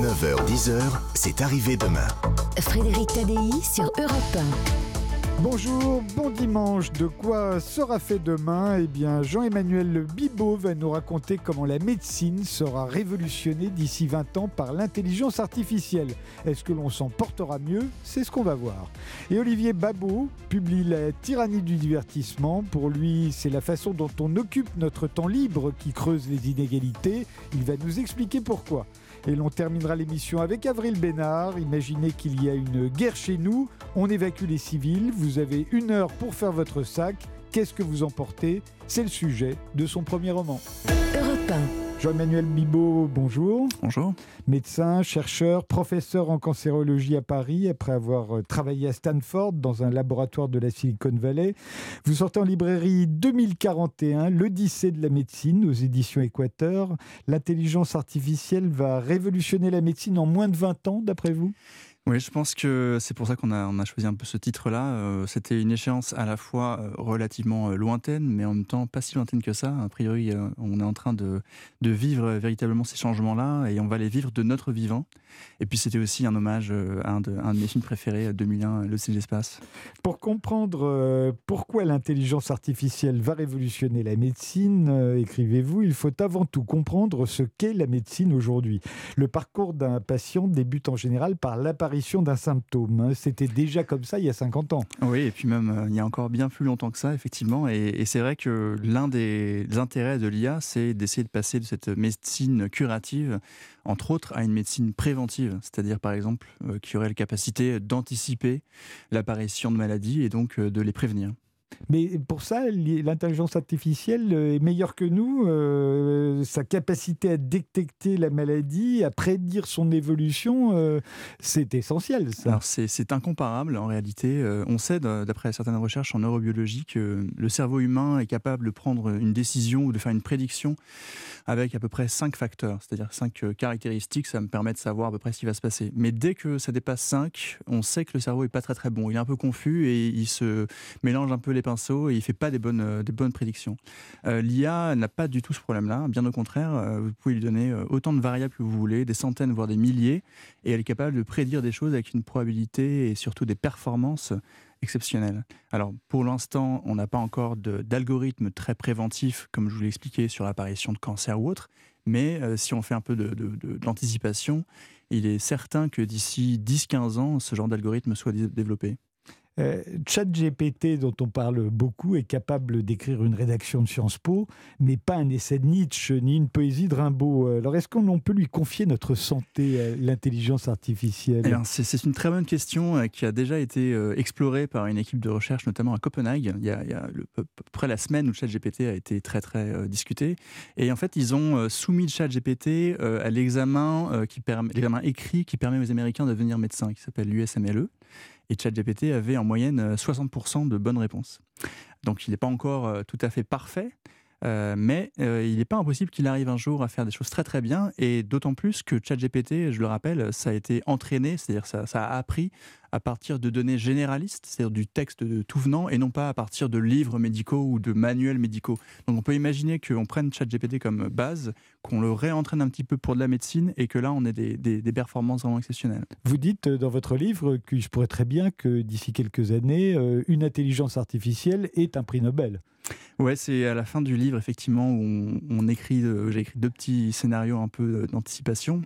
9h-10h, c'est arrivé demain. Frédéric Tadei sur Europe Bonjour, bon dimanche. De quoi sera fait demain? Eh bien, Jean-Emmanuel Bibot va nous raconter comment la médecine sera révolutionnée d'ici 20 ans par l'intelligence artificielle. Est-ce que l'on s'en portera mieux? C'est ce qu'on va voir. Et Olivier Babot publie La tyrannie du divertissement. Pour lui, c'est la façon dont on occupe notre temps libre qui creuse les inégalités. Il va nous expliquer pourquoi. Et l'on terminera l'émission avec Avril Bénard. Imaginez qu'il y a une guerre chez nous, on évacue les civils, vous avez une heure pour faire votre sac. Qu'est-ce que vous emportez C'est le sujet de son premier roman. Jean-Emmanuel Bibot, bonjour. Bonjour. Médecin, chercheur, professeur en cancérologie à Paris, après avoir euh, travaillé à Stanford dans un laboratoire de la Silicon Valley. Vous sortez en librairie 2041, l'Odyssée de la médecine aux éditions Équateur. L'intelligence artificielle va révolutionner la médecine en moins de 20 ans, d'après vous? Oui, je pense que c'est pour ça qu'on a, choisi un peu ce titre-là. Euh, c'était une échéance à la fois euh, relativement euh, lointaine, mais en même temps pas si lointaine que ça. A priori, on est en train de, vivre véritablement ces changements-là et on va les vivre de notre vivant. Et puis c'était aussi un hommage à un de, un de mes films préférés, 2001, Le de l'espace. Pour comprendre pourquoi l'intelligence artificielle va révolutionner la médecine, écrivez-vous, il faut avant tout comprendre ce qu'est la médecine aujourd'hui. Le parcours d'un patient débute en général par l'apparition d'un symptôme. Hein. C'était déjà comme ça il y a 50 ans. Oui, et puis même euh, il y a encore bien plus longtemps que ça, effectivement. Et, c'est vrai que l'un des intérêts de l'IA, c'est d'essayer de passer de cette médecine curative, entre autres, à une médecine préventive, c'est-à-dire par exemple euh, qui aurait la capacité d'anticiper l'apparition de maladies et donc euh, de les prévenir. Mais pour ça, l'intelligence artificielle euh, est meilleure que nous. Euh, sa capacité à détecter la maladie, à prédire son évolution, euh, c'est essentiel. C'est incomparable en réalité. on sait, d'après certaines recherches en neurobiologie, que le cerveau humain est capable de prendre une décision ou de faire une prédiction avec à peu près cinq facteurs, c'est-à-dire cinq caractéristiques. Ça me permet de savoir à peu près ce qui va se passer. Mais dès que ça dépasse 5, on sait que le cerveau est pas très très bon. Il est un peu confus et il se mélange un peu pinceaux et il fait pas des bonnes, euh, prédictions. Euh, L'IA n'a pas du tout ce problème-là. Bien au contraire, euh, vous pouvez lui donner autant de variables que vous voulez, des centaines, voire des milliers, et elle est capable de prédire des choses avec une probabilité et surtout des performances exceptionnelles. Alors, pour l'instant, on n'a pas encore d'algorithme très préventif, comme je vous l'ai expliqué, sur l'apparition de cancer ou autre, mais si on fait un peu d'anticipation, il est certain que d'ici 10-15 ans, ce genre d'algorithme soit développé. Euh, ChatGPT, dont on parle beaucoup, est capable d'écrire une rédaction de Sciences Po, mais pas un essai de Nietzsche ni une poésie de Rimbaud. Alors, est-ce qu'on peut lui confier notre santé à l'intelligence artificielle? Eh C'est une très bonne question euh, qui a déjà été euh, explorée par une équipe de recherche, notamment à Copenhague. Il y a, à peu près la semaine où ChatGPT a été très, très discuté. Et en fait, ils ont soumis ChatGPT à l'examen qui l'examen écrit qui permet aux Américains de devenir médecins, qui s'appelle l'USMLE et ChatGPT avait en moyenne 60% euh, de bonnes réponses. Donc il n'est pas encore euh, tout à fait parfait, euh, mais il n'est pas impossible qu'il arrive un jour à faire des choses très très bien, et d'autant plus que ChatGPT, je le rappelle, ça a été entraîné, c'est-à-dire ça, ça a appris à partir de données généralistes, c'est-à-dire du texte de tout venant, et non pas à partir de livres médicaux ou de manuels médicaux. Donc on peut imaginer qu'on prenne ChatGPT comme base, qu'on le réentraîne un petit peu pour de la médecine, et que là on ait des, des, performances vraiment exceptionnelles. Vous dites euh, dans votre livre que je pourrais très bien que d'ici quelques années, euh, une intelligence artificielle est un prix Nobel. Ouais, c'est à la fin du livre, effectivement, où on, on écrit, euh, j'ai écrit deux petits scénarios un peu d'anticipation.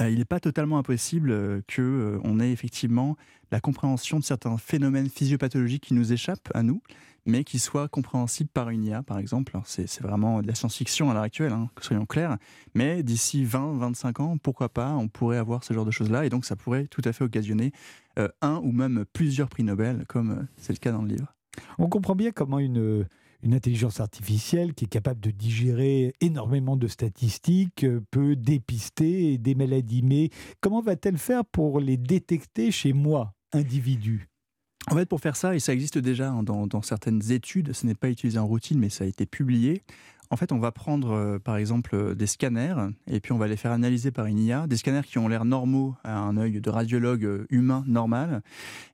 Euh, il n'est pas totalement impossible euh, qu'on euh, ait effectivement la compréhension de certains phénomènes physiopathologiques qui nous échappent à nous, mais qui soient compréhensibles par une IA, par exemple. C'est vraiment de la science-fiction à l'heure actuelle, hein, soyons clairs. Mais d'ici 20, 25 ans, pourquoi pas, on pourrait avoir ce genre de choses-là, et donc ça pourrait tout à fait occasionner un ou même plusieurs prix Nobel, comme c'est le cas dans le livre. On comprend bien comment une une intelligence artificielle qui est capable de digérer énormément de statistiques, euh, peut dépister des maladies. Mais comment va-t-elle faire pour les détecter chez moi, individu? En fait, pour faire ça, et ça existe déjà hein, dans, dans certaines études, ce n'est pas utilisé en routine, mais ça a été publié, en fait, on va prendre euh, par exemple euh, des scanners et puis on va les faire analyser par une IA, des scanners qui ont l'air normaux à un œil de radiologue euh, humain normal.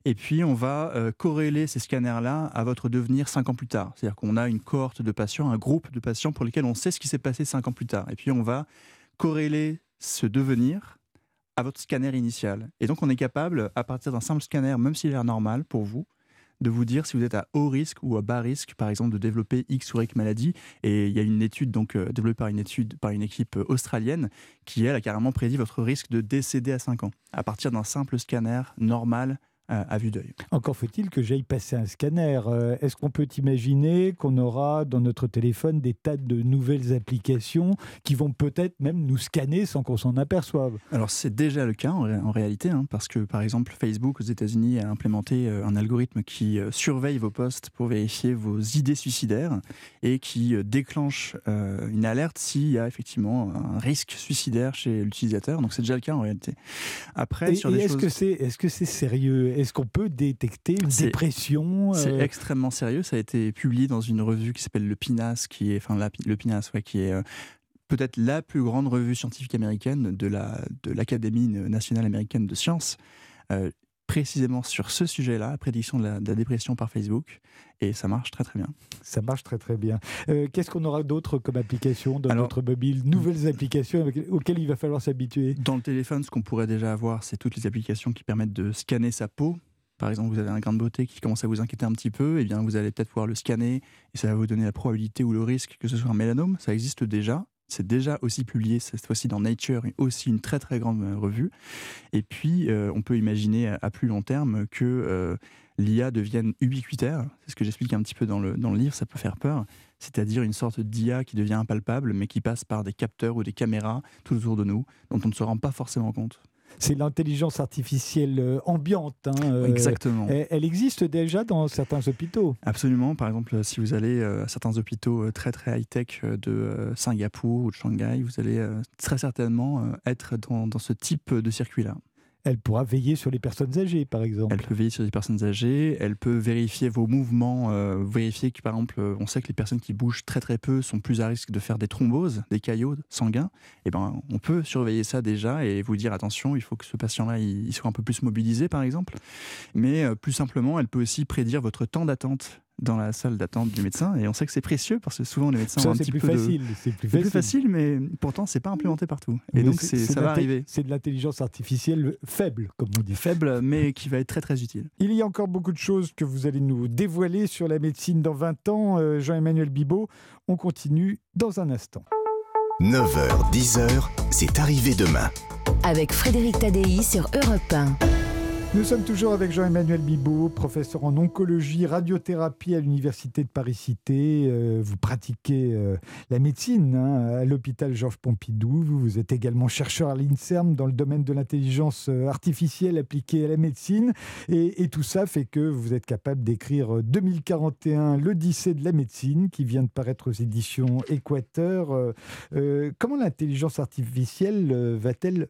Et puis on va corréler ces scanners-là à votre devenir cinq ans plus tard. C'est-à-dire qu'on a une cohorte de patients, un groupe de patients pour lesquels on sait ce qui s'est passé cinq ans plus tard. Et puis on va corréler ce devenir à votre scanner initial. Et donc on est capable, à partir d'un simple scanner, même s'il est l'air normal pour vous, de vous dire si vous êtes à haut risque ou à bas risque, par exemple, de développer X ou Y maladie. Et il y a une étude donc euh, développée par une étude par une équipe euh, australienne qui elle a carrément prédit votre risque de décéder à 5 ans à partir d'un simple scanner normal à vue d'œil. Encore faut-il que j'aille passer un scanner. Euh, est-ce qu'on peut imaginer qu'on aura dans notre téléphone des tas de nouvelles applications qui vont peut-être même nous scanner sans qu'on s'en aperçoive? Alors c'est déjà le cas en, réalité, hein, parce que par exemple Facebook aux États-Unis a implémenté euh, un algorithme qui euh, surveille vos posts pour vérifier vos idées suicidaires et qui déclenche une alerte s'il y a effectivement un risque suicidaire chez l'utilisateur. Donc c'est déjà le cas en réalité. Après, sur est-ce que c'est est-ce que c'est sérieux? Est-ce qu'on peut détecter une dépression C'est euh extrêmement sérieux. Ça a été publié dans une revue qui s'appelle le PINAS, qui est, enfin, le PINAS, qui est euh, peut-être la plus grande revue scientifique américaine de l'Académie la, de nationale américaine de sciences. Euh, précisément sur ce sujet-là, la prédiction de la, dépression par Facebook, et ça marche très très bien. Ça marche très très bien. Qu'est-ce qu'on aura d'autre comme application dans notre mobile Nouvelles applications auxquelles il va falloir s'habituer? Dans le téléphone, ce qu'on pourrait déjà avoir, c'est toutes les applications qui permettent de scanner sa peau. Par exemple, vous avez un grain de beauté qui commence à vous inquiéter un petit peu, et eh bien vous allez peut-être pouvoir le scanner et ça va vous donner la probabilité ou le risque que ce soit un mélanome. Ça existe déjà. C'est déjà aussi publié cette fois-ci dans Nature, aussi une très très grande euh, revue. Et puis, euh, on peut imaginer à, plus long terme que euh, l'IA devienne ubiquitaire. C'est ce que j'explique un petit peu dans le, dans le livre, ça peut faire peur. C'est-à-dire une sorte d'IA qui devient impalpable, mais qui passe par des capteurs ou des caméras tout autour de nous, dont on ne se rend pas forcément compte c'est l'intelligence artificielle euh, ambiante. Hein, euh, Exactement. Elle, existe déjà dans certains hôpitaux. Absolument. Par exemple, si vous allez euh, à certains hôpitaux très très high-tech de Singapour ou de Shanghai, vous allez très certainement être dans, dans ce type de circuit-là. Elle pourra veiller sur les personnes âgées, par exemple. Elle peut veiller sur les personnes âgées, elle peut vérifier vos mouvements, euh, vérifier que, par exemple, on sait que les personnes qui bougent très très peu sont plus à risque de faire des thromboses, des caillots sanguins. Et eh ben, on peut surveiller ça déjà et vous dire attention, il faut que ce patient-là il soit un peu plus mobilisé, par exemple. Mais euh, plus simplement, elle peut aussi prédire votre temps d'attente dans la salle d'attente du médecin et on sait que c'est précieux parce que souvent les médecins ont un petit plus peu facile, c'est plus, plus, facile. mais pourtant c'est pas implémenté partout. Et donc ça va arriver. c'est de l'intelligence artificielle faible comme on dit. Faible mais qui va être très très utile. Il y a encore beaucoup de choses que vous allez nous dévoiler sur la médecine dans 20 ans. Euh, Jean-Emmanuel Bibot on continue dans un instant. 9h 10h c'est arrivé demain. Avec Frédéric Tadei sur Europe 1 nous sommes toujours avec Jean-Emmanuel Bibot, professeur en oncologie, radiothérapie à l'Université de Paris-Cité. Euh, vous pratiquez euh, la médecine hein, à l'hôpital Georges Pompidou. Vous, êtes également chercheur à l'INSERM dans le domaine de l'intelligence euh, artificielle appliquée à la médecine. Et, tout ça fait que vous êtes capable d'écrire 2041, l'Odyssée de la médecine, qui vient de paraître aux éditions Équateur. comment l'intelligence artificielle va-t-elle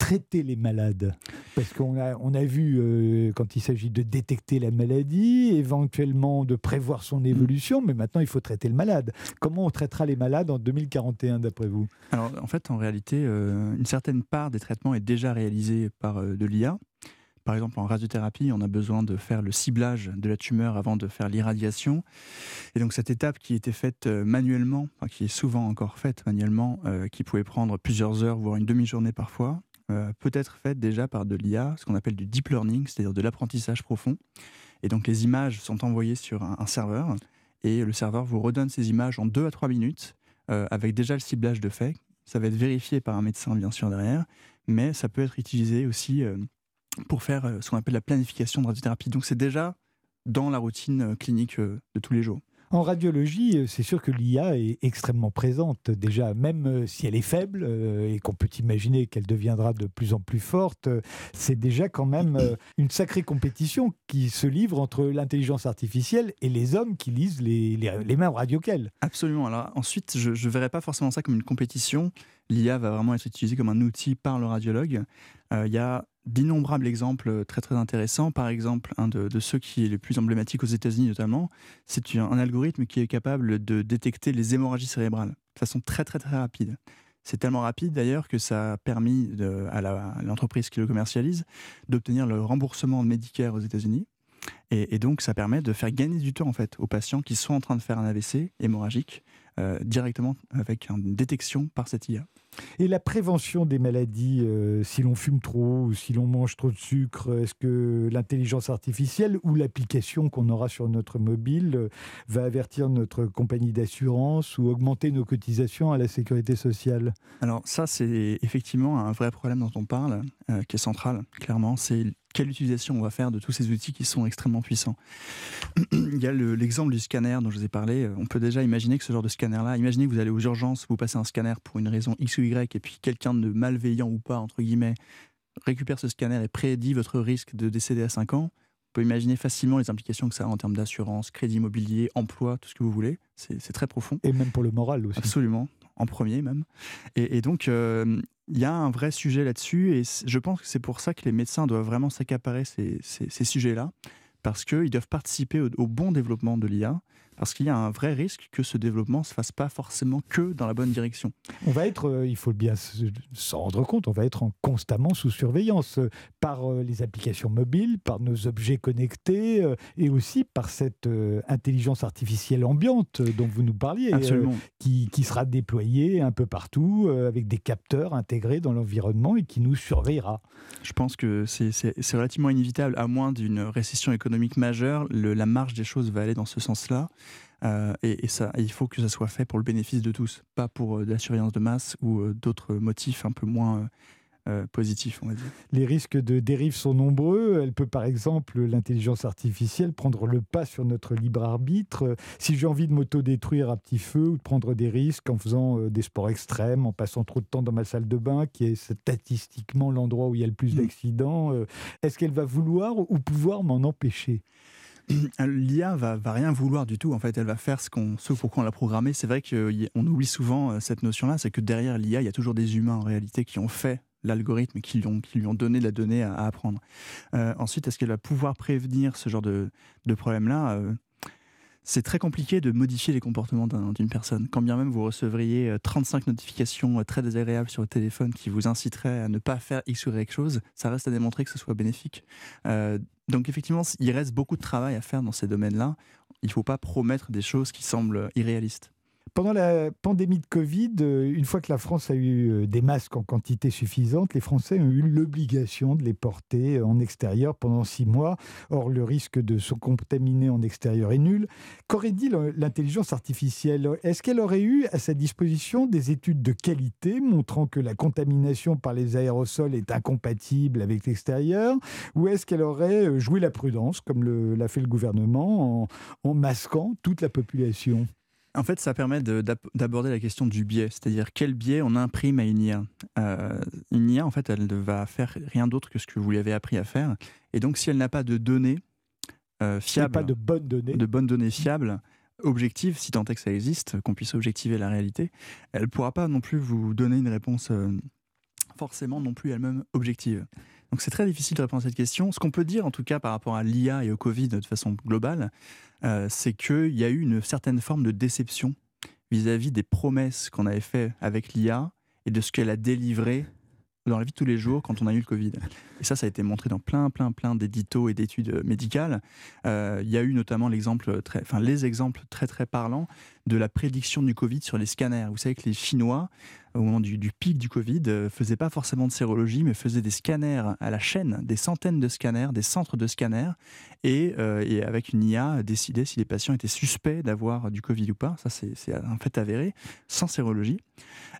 traiter les malades Parce qu'on a, on a vu, euh, quand il s'agit de détecter la maladie, éventuellement de prévoir son évolution, mais maintenant il faut traiter le malade. Comment on traitera les malades en 2041 d'après vous? Alors en fait, en réalité, euh, une certaine part des traitements est déjà réalisée par euh, de l'IA. Par exemple, en radiothérapie, on a besoin de faire le ciblage de la tumeur avant de faire l'irradiation. Et donc cette étape qui était faite manuellement, qui est souvent encore faite manuellement, qui pouvait prendre plusieurs heures, voire une demi-journée parfois, euh, peut être faite déjà par de l'IA, ce qu'on appelle du deep learning, c'est-à-dire de l'apprentissage profond. Et donc les images sont envoyées sur un, serveur et le serveur vous redonne ces images en 2 à 3 minutes euh, avec déjà le ciblage de fait. Ça va être vérifié par un médecin bien sûr derrière, mais ça peut être utilisé aussi euh, pour faire ce qu'on appelle la planification de radiothérapie. Donc c'est déjà dans la routine clinique de tous les jours. En radiologie, euh, c'est sûr que l'IA est extrêmement présente. Déjà, même euh, si elle est faible euh, et qu'on peut imaginer qu'elle deviendra de plus en plus forte, c'est déjà quand même une sacrée compétition qui se livre entre l'intelligence artificielle et les hommes qui lisent les, les, mêmes radios qu'elle. Absolument. Alors ensuite, je ne verrais pas forcément ça comme une compétition. L'IA va vraiment être utilisée comme un outil par le radiologue. Il y a d'innombrables exemples très très intéressants. Par exemple, un de, ceux qui est le plus emblématique aux États-Unis notamment, c'est un, algorithme qui est capable de détecter les hémorragies cérébrales de façon très très très rapide. C'est tellement rapide d'ailleurs que ça a permis à l'entreprise qui le commercialise d'obtenir le remboursement de Medicare aux États-Unis. Et, donc ça permet de faire gagner du temps en fait aux patients qui sont en train de faire un AVC hémorragique directement avec une détection par cette IA. Et la prévention des maladies, euh, si l'on fume trop ou si l'on mange trop de sucre, est-ce que l'intelligence artificielle ou l'application qu'on aura sur notre mobile euh, va avertir notre compagnie d'assurance ou augmenter nos cotisations à la sécurité sociale? Alors ça, c'est effectivement un vrai problème dont on parle, euh, qui est central, clairement. C'est quelle utilisation on va faire de tous ces outils qui sont extrêmement puissants. Il y a l'exemple du scanner dont je vous ai parlé. On peut déjà imaginer que ce genre de scanner-là, imaginez que vous allez aux urgences, vous passez un scanner pour une raison X ou Y, et puis quelqu'un de malveillant ou pas, entre guillemets, récupère ce scanner et prédit votre risque de décéder à 5 ans. On peut imaginer facilement les implications que ça a en termes d'assurance, crédit immobilier, emploi, tout ce que vous voulez. C'est très profond. Et même pour le moral aussi. Absolument, en premier même. Et, donc, euh, il y a un vrai sujet là-dessus, et je pense que c'est pour ça que les médecins doivent vraiment s'accaparer ces, ces, sujets-là, parce qu'ils doivent participer au, bon développement de l'IA, parce qu'il y a un vrai risque que ce développement ne se fasse pas forcément que dans la bonne direction. On va être, euh, il faut bien s'en rendre compte, on va être en constamment sous surveillance euh, par euh, les applications mobiles, par nos objets connectés et aussi par cette intelligence artificielle ambiante dont vous nous parliez, qui, qui, sera déployée un peu partout avec des capteurs intégrés dans l'environnement et qui nous surveillera. Je pense que c'est relativement inévitable, à moins d'une récession économique majeure, le, la marge des choses va aller dans ce sens-là. Euh, et, ça, il faut que ça soit fait pour le bénéfice de tous, pas pour euh, de la surveillance de masse ou euh, d'autres motifs un peu moins positifs, on va dire. Les risques de dérive sont nombreux. Elle peut, par exemple, l'intelligence artificielle prendre le pas sur notre libre arbitre. Si j'ai envie de m'auto-détruire à petit feu ou de prendre des risques en faisant des sports extrêmes, en passant trop de temps dans ma salle de bain, qui est statistiquement l'endroit où il y a le plus mmh. d'accidents, est-ce qu'elle va vouloir ou pouvoir m'en empêcher? L'IA va, va rien vouloir du tout. En fait, elle va faire ce, qu'on, ce pourquoi on l'a programmé. C'est vrai qu'on oublie souvent euh, cette notion-là, c'est que derrière l'IA, il y a toujours des humains en réalité qui ont fait l'algorithme qui lui ont, donné la donnée à, apprendre. Euh, ensuite, est-ce qu'elle va pouvoir prévenir ce genre de, de problème-là? Euh, c'est très compliqué de modifier les comportements d'une personne. Quand bien même vous recevriez 35 notifications très désagréables sur votre téléphone qui vous inciteraient à ne pas faire X ou Y chose, ça reste à démontrer que ce soit bénéfique. Donc effectivement, il reste beaucoup de travail à faire dans ces domaines-là. Il ne faut pas promettre des choses qui semblent irréalistes. Pendant la pandémie de Covid, euh, une fois que la France a eu euh, des masques en quantité suffisante, les Français ont eu l'obligation de les porter en extérieur pendant six mois. Or, le risque de se contaminer en extérieur est nul. Qu'aurait dit l'intelligence artificielle? Est-ce qu'elle aurait eu à sa disposition des études de qualité montrant que la contamination par les aérosols est incompatible avec l'extérieur? Ou est-ce qu'elle aurait euh, joué la prudence, comme l'a fait le gouvernement, en masquant toute la population? En fait, ça permet d'aborder la question du biais, c'est-à-dire quel biais on imprime à une IA. Euh, une IA, en fait, elle ne va faire rien d'autre que ce que vous lui avez appris à faire. Et donc, si elle n'a pas de données euh, fiables, pas de bonnes données, de bonnes données fiables, objectives, si tant est que ça existe, qu'on puisse objectiver la réalité, elle ne pourra pas non plus vous donner une réponse euh, forcément non plus elle-même objective. Donc c'est très difficile de répondre à cette question. Ce qu'on peut dire en tout cas par rapport à l'IA et au Covid de façon globale, euh, c'est qu'il y a eu une certaine forme de déception vis-à-vis des promesses qu'on avait faites avec l'IA et de ce qu'elle a délivré dans la vie de tous les jours quand on a eu le Covid. Et ça, ça a été montré dans plein, plein, plein d'éditos et d'études médicales. Euh, il y a eu notamment l'exemple très, enfin, les exemples très, très parlants de la prédiction du Covid sur les scanners. Vous savez que les Chinois au moment du, pic du Covid, ne euh, faisaient pas forcément de sérologie, mais faisaient des scanners à la chaîne, des centaines de scanners, des centres de scanners, et, euh, avec une IA, décider si les patients étaient suspects d'avoir du Covid ou pas. Ça, c'est un fait avéré, sans sérologie.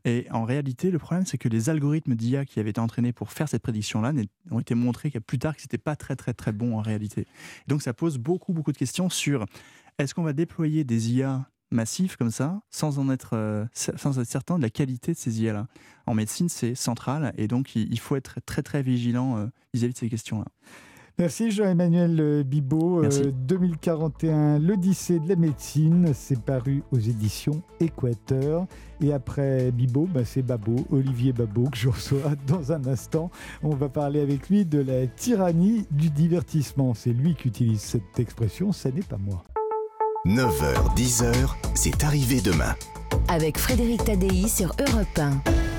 Et en réalité, le problème, c'est que les algorithmes d'IA qui avaient été entraînés pour faire cette prédiction-là ont été montrés plus tard que ce n'était pas très, très, très bon en réalité. donc, ça pose beaucoup, beaucoup de questions sur est-ce qu'on va déployer des IA massif comme ça, sans en être, euh, sans être certain de la qualité de ces IA-là. En médecine, c'est central et donc il, faut être très très vigilant euh, vis-à-vis de ces questions-là. Merci Jean-Emmanuel euh, Bibot. 2041, l'Odyssée de la médecine, c'est paru aux éditions Équateur. Et après Bibot, bah, c'est Babo, Olivier Babo, que je reçois dans un instant. On va parler avec lui de la tyrannie du divertissement. C'est lui qui utilise cette expression, ce n'est pas moi. 9h, 10h, c'est arrivé demain. Avec Frédéric Tadei sur Europe 1.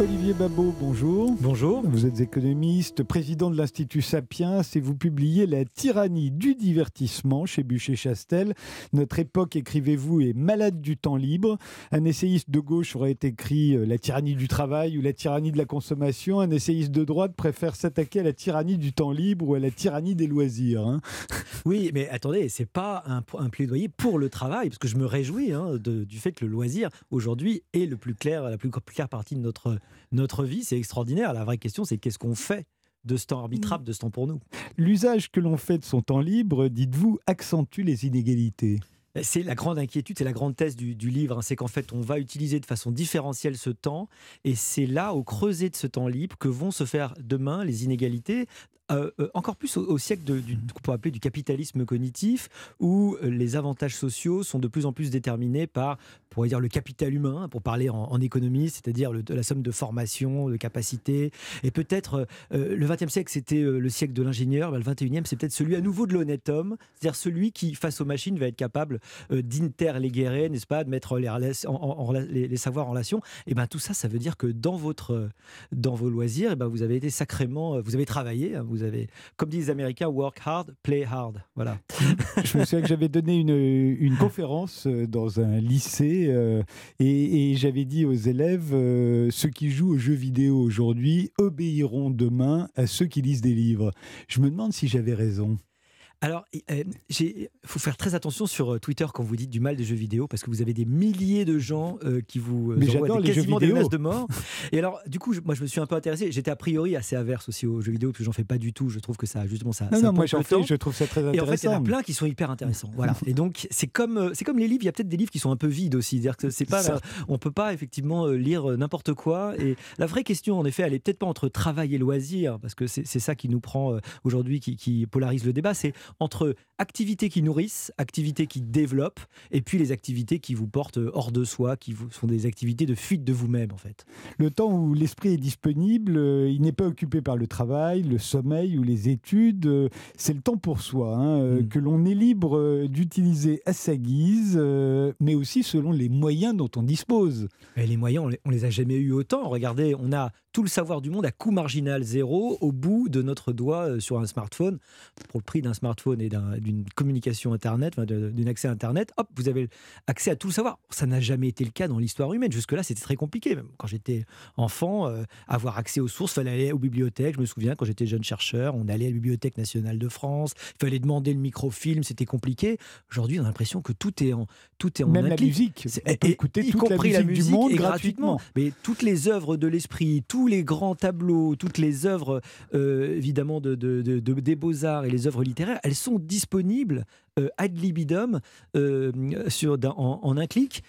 Olivier Babot, bonjour. Bonjour. Vous êtes économiste, président de l'Institut Sapiens et vous publiez La tyrannie du divertissement chez Bûcher-Chastel. Notre époque, écrivez-vous, est malade du temps libre. Un essayiste de gauche aurait écrit euh, La tyrannie du travail ou La tyrannie de la consommation. Un essayiste de droite préfère s'attaquer à la tyrannie du temps libre ou à la tyrannie des loisirs. Hein. Oui, mais attendez, c'est pas un, plaidoyer pour le travail, parce que je me réjouis hein, du fait que le loisir, aujourd'hui, est le plus clair, la plus claire partie de notre notre vie, c'est extraordinaire. La vraie question, c'est qu'est-ce qu'on fait de ce temps arbitrable, de ce temps pour nous? L'usage que l'on fait de son temps libre, dites-vous, accentue les inégalités c'est la grande inquiétude, c'est la grande thèse du, livre, hein. c'est qu'en fait on va utiliser de façon différentielle ce temps, et c'est là, au creuset de ce temps libre, que vont se faire demain les inégalités euh, euh, encore plus au, siècle de, du, qu'on peut appeler du capitalisme cognitif, où euh, les avantages sociaux sont de plus en plus déterminés par, pour dire, le capital humain, pour parler en, économie, c'est-à-dire la somme de formation, de capacité. Et peut-être le XXe siècle, c'était le siècle de l'ingénieur, ben, le XXIe, c'est peut-être celui à nouveau de l'honnête homme, c'est-à-dire celui qui, face aux machines, va être capable d'interléguer, n'est-ce pas, de mettre les, les, les, savoirs en relation. Et ben tout ça, ça veut dire que dans, votre, dans vos loisirs, et ben, vous avez été sacrément, vous avez travaillé, hein, vous comme disent les Américains, work hard, play hard. Voilà. Je me souviens que j'avais donné une, une, conférence euh, dans un lycée euh, et, j'avais dit aux élèves euh, ceux qui jouent aux jeux vidéo aujourd'hui obéiront demain à ceux qui lisent des livres. Je me demande si j'avais raison. Alors, il faut faire très attention sur euh, Twitter quand vous dites du mal des jeux vidéo, parce que vous avez des milliers de gens euh, qui vous euh, Mais envoient des, quasiment des de mort. Et alors, du coup, moi, je me suis un peu intéressé. J'étais a priori assez averse aussi aux jeux vidéo, parce que j'en fais pas du tout. Je trouve que ça, justement, ça. Non, non moi, j'en fais. Je trouve ça très intéressant. Et en fait, il y en a plein qui sont hyper intéressants. Voilà. Et donc, c'est comme, c'est comme les livres. Il y a peut-être des livres qui sont un peu vides aussi. C'est-à-dire que c'est pas, on peut pas effectivement lire n'importe quoi. Et la vraie question, en effet, elle est peut-être pas entre travail et loisir, parce que c'est ça qui nous prend aujourd'hui, qui, qui polarise le débat. C'est entre activités qui nourrissent, activités qui développent, et puis les activités qui vous portent hors de soi, qui sont des activités de fuite de vous-même en fait. Le temps où l'esprit est disponible, euh, il n'est pas occupé par le travail, le sommeil ou les études, euh, c'est le temps pour soi, hein, euh, mm. que l'on est libre d'utiliser à sa guise, mais aussi selon les moyens dont on dispose. Et les moyens, on les, les a jamais eu autant. Regardez, on a tout le savoir du monde à coût marginal zéro au bout de notre doigt sur un smartphone. Pour le prix d'un smartphone et d'une communication Internet, d'un accès à Internet, hop, vous avez accès à tout le savoir. Ça n'a jamais été le cas dans l'histoire humaine. Jusque-là, c'était très compliqué. Même quand j'étais enfant, euh, avoir accès aux sources, il fallait aller aux bibliothèques. Je me souviens, quand j'étais jeune chercheur, on allait à la Bibliothèque nationale de France, il fallait demander le microfilm, c'était compliqué. Aujourd'hui, on a l'impression que tout est en, tout est en Même la musique, on peut écouter y toute compris la musique, du monde gratuitement. Mais toutes les œuvres de l'esprit, tous les grands tableaux, toutes les œuvres, euh, évidemment, de, de, des beaux-arts et les œuvres littéraires, elles sont disponibles euh, ad libidum euh, en, un clic.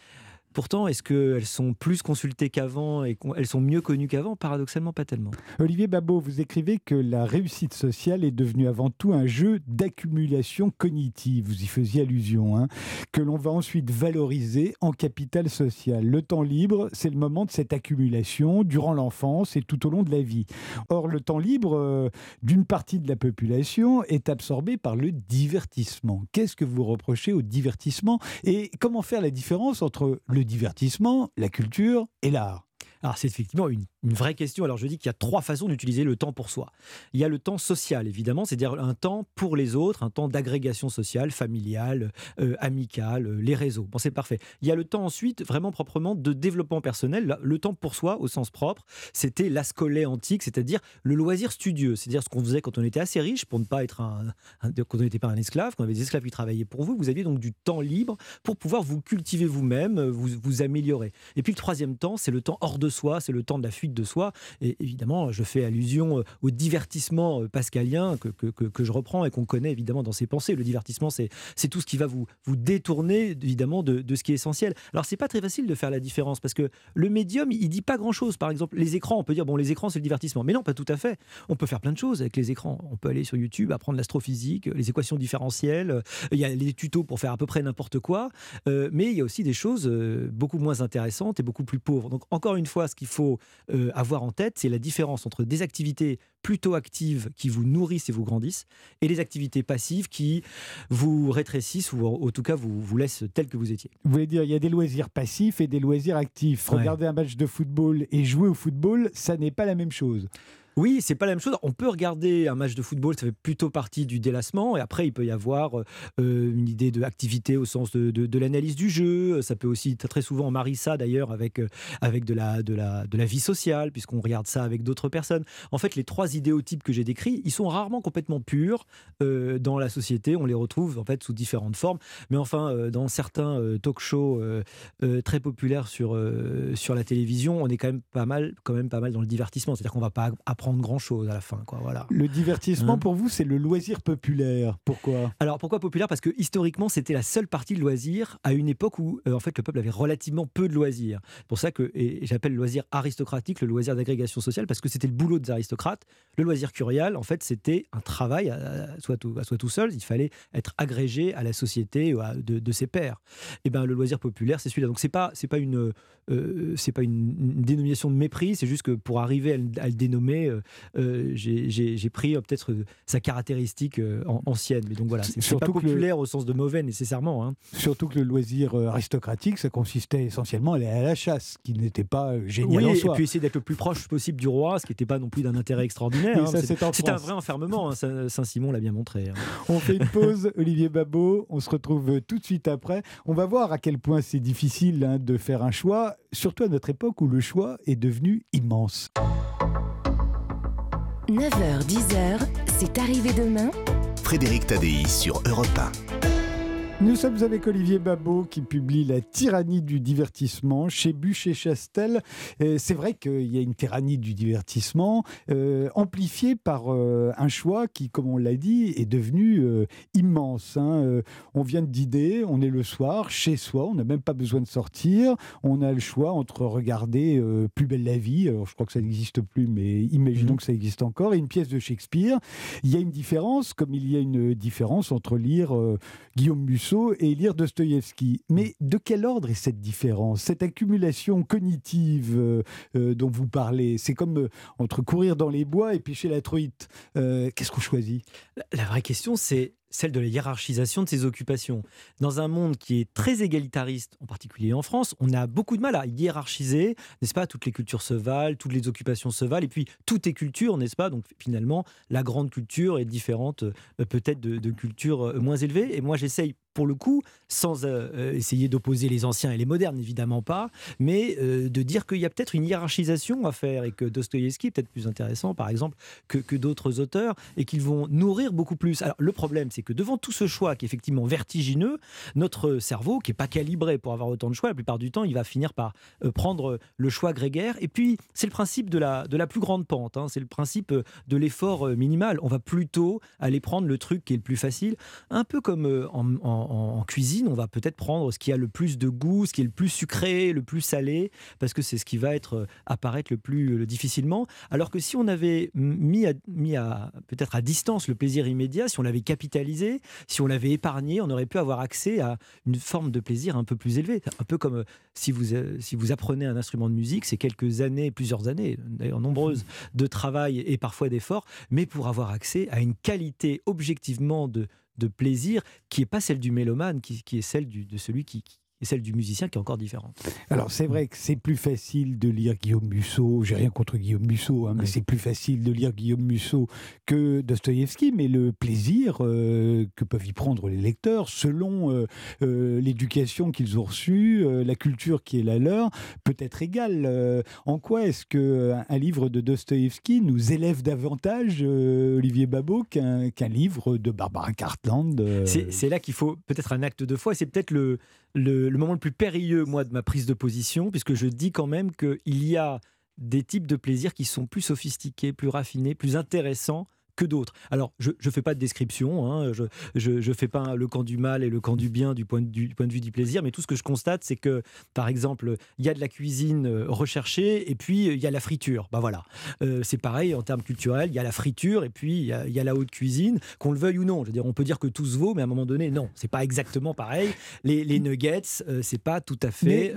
Pourtant, est-ce qu'elles sont plus consultées qu'avant et qu'elles sont mieux connues qu'avant? Paradoxalement, pas tellement. Olivier Babot, vous écrivez que la réussite sociale est devenue avant tout un jeu d'accumulation cognitive. Vous y faisiez allusion, hein, que l'on va ensuite valoriser en capital social. Le temps libre, c'est le moment de cette accumulation durant l'enfance et tout au long de la vie. Or, le temps libre euh, d'une partie de la population est absorbé par le divertissement. Qu'est-ce que vous reprochez au divertissement? Et comment faire la différence entre le le divertissement, la culture et l'art. Alors c'est effectivement une une vraie question. Alors je dis qu'il y a trois façons d'utiliser le temps pour soi. Il y a le temps social, évidemment, c'est-à-dire un temps pour les autres, un temps d'agrégation sociale, familiale, euh, amicale, euh, les réseaux. Bon, c'est parfait. Il y a le temps ensuite, vraiment proprement, de développement personnel. Le temps pour soi, au sens propre, c'était l'ascolé antique, c'est-à-dire le loisir studieux, c'est-à-dire ce qu'on faisait quand on était assez riche, pour ne pas être un, quand on n'était pas un esclave, quand on avait des esclaves qui travaillaient pour vous, vous aviez donc du temps libre pour pouvoir vous cultiver vous-même, vous, vous améliorer. Et puis le troisième temps, c'est le temps hors de soi, c'est le temps de la fuite de soi. Et évidemment, je fais allusion euh, au divertissement euh, pascalien que, que, je reprends et qu'on connaît évidemment dans ses pensées. Le divertissement, c'est tout ce qui va vous, vous détourner évidemment de, de ce qui est essentiel. Alors, c'est pas très facile de faire la différence parce que le médium, il dit pas grand-chose. Par exemple, les écrans, on peut dire, bon, les écrans, c'est le divertissement. Mais non, pas tout à fait. On peut faire plein de choses avec les écrans. On peut aller sur YouTube, apprendre l'astrophysique, les équations différentielles. Il y a les tutos pour faire à peu près n'importe quoi. Euh, mais il y a aussi des choses beaucoup moins intéressantes et beaucoup plus pauvres. Donc, encore une fois, ce qu'il faut avoir en tête, c'est la différence entre des activités plutôt actives qui vous nourrissent et vous grandissent, et les activités passives qui vous rétrécissent ou en tout cas vous, vous laissent tel que vous étiez. Vous voulez dire, il y a des loisirs passifs et des loisirs actifs. Regarder un match de football et jouer au football, ça n'est pas la même chose. Oui, c'est pas la même chose. On peut regarder un match de football, ça fait plutôt partie du délassement. Et après, il peut y avoir euh, une idée d'activité au sens de, l'analyse du jeu. Ça peut aussi très souvent, on ça d'ailleurs avec, euh, avec de, la, de, la, de la vie sociale, puisqu'on regarde ça avec d'autres personnes. En fait, les trois idéotypes que j'ai décrits, ils sont rarement complètement purs euh, dans la société. On les retrouve en fait sous différentes formes. Mais enfin, dans certains talk shows très populaires sur, sur la télévision, on est quand même pas mal, quand même pas mal dans le divertissement. C'est-à-dire qu'on va pas apprendre grand-chose à la fin. Quoi, voilà. Le divertissement, hein pour vous, c'est le loisir populaire. Pourquoi? Alors, pourquoi populaire? Parce que historiquement, c'était la seule partie de loisir à une époque où, euh, en fait, le peuple avait relativement peu de loisirs. C'est pour ça que, j'appelle le loisir aristocratique le loisir d'agrégation sociale, parce que c'était le boulot des aristocrates. Le loisir curial, en fait, c'était un travail à, soi tout, à soi tout seul. Il fallait être agrégé à la société de, de ses pairs. Et ben, le loisir populaire, c'est celui-là. Donc, c'est pas, c'est pas une, euh, c'est pas une, dénomination de mépris. C'est juste que pour arriver à, le dénommer, euh, euh, j'ai pris euh, peut-être sa caractéristique ancienne. Mais donc voilà, c'est pas populaire au sens de mauvais nécessairement. Hein. Surtout que le loisir aristocratique, ça consistait essentiellement à aller à la chasse, qui n'était pas génial en soi. Et puis essayer d'être le plus proche possible du roi, ce qui n'était pas non plus d'un intérêt extraordinaire. Hein. C'est un vrai enfermement, hein. Saint-Simon l'a bien montré. On fait une pause, Olivier Babot, on se retrouve tout de suite après. On va voir à quel point c'est difficile de faire un choix, surtout à notre époque où le choix est devenu immense. 9h-10h, c'est arrivé demain. Frédéric Tadei sur Europe 1. Nous sommes avec Olivier Babot qui publie La tyrannie du divertissement chez Bûcher-Chastel. C'est vrai qu'il y a une tyrannie du divertissement euh, amplifiée par euh, un choix qui, comme on l'a dit, est devenu euh, immense. Hein. on vient d'idées, on est le soir, chez soi, on n'a même pas besoin de sortir. On a le choix entre regarder Plus belle la vie, alors je crois que ça n'existe plus, mais imaginons mmh. que ça existe encore, et une pièce de Shakespeare. Il y a une différence, comme il y a une différence entre lire Guillaume Musso et lire Dostoïevski. Mais de quel ordre est cette différence Cette accumulation cognitive euh, euh, dont vous parlez, c'est comme euh, entre courir dans les bois et pêcher la truite. Qu'est-ce qu'on choisit? La vraie question, c'est celle de la hiérarchisation de ses occupations. Dans un monde qui est très égalitariste, en particulier en France, on a beaucoup de mal à hiérarchiser, n'est-ce pas Toutes les cultures se valent, toutes les occupations se valent, et puis tout est culture, n'est-ce pas? Donc finalement, la grande culture est différente peut-être de, cultures moins élevées. Et moi, j'essaye pour le coup, sans euh, euh, essayer d'opposer les anciens et les modernes, évidemment pas, mais euh, de dire qu'il y a peut-être une hiérarchisation à faire et que Dostoïevski est peut-être plus intéressant, par exemple, que, que d'autres auteurs et qu'ils vont nourrir beaucoup plus. Alors, le problème, c'est que devant tout ce choix qui est effectivement vertigineux, notre cerveau, qui n'est pas calibré pour avoir autant de choix, la plupart du temps, il va finir par prendre le choix grégaire. Et puis, c'est le principe de la, de la plus grande pente, hein. c'est le principe de l'effort minimal. On va plutôt aller prendre le truc qui est le plus facile, un peu comme en cuisine, on va peut-être prendre ce qui a le plus de goût, ce qui est le plus sucré, le plus salé, parce que c'est ce qui va être euh, apparaître le plus difficilement. Alors que si on avait mis mis à peut-être à distance le plaisir immédiat, si on l'avait capitalisé, si on l'avait épargné, on aurait pu avoir accès à une forme de plaisir un peu plus élevé. Un peu comme euh, si vous, euh, si vous apprenez un instrument de musique, c'est quelques années, plusieurs années, d'ailleurs nombreuses, de travail et parfois d'effort, mais pour avoir accès à une qualité objectivement de, de plaisir qui n'est pas celle du mélomane, qui, est celle de celui qui, et celle du musicien qui est encore différente. Alors c'est vrai que c'est plus facile de lire Guillaume Musso, j'ai rien contre Guillaume Musso, hein, mais c'est plus facile de lire Guillaume Musso que Dostoïevski, mais le plaisir euh, que peuvent y prendre les lecteurs, selon euh, euh, l'éducation qu'ils ont reçue, la culture qui est la leur, peut être égale. en quoi est-ce qu'un un livre de Dostoïevski nous élève davantage, Olivier Babot, qu'un livre de Barbara Cartland C'est là qu'il faut peut-être un acte de foi, c'est peut-être le le, moment le plus périlleux, moi, de ma prise de position, puisque je dis quand même qu'il y a des types de plaisirs qui sont plus sophistiqués, plus raffinés, plus intéressants que d'autres. Alors, je ne fais pas de description, hein, je ne fais pas le camp du mal et le camp du bien du point de, du point de vue du plaisir, mais tout ce que je constate, c'est que, par exemple, il y a de la cuisine euh, recherchée et puis il y a la friture. Bah voilà, euh, c'est pareil en termes culturels, il y a la friture et puis il y a, y a la haute cuisine, qu'on le veuille ou non. Je veux dire, on peut dire que tout se vaut, mais à un moment donné, non, c'est pas exactement pareil. Les, les nuggets, euh, c'est pas tout à fait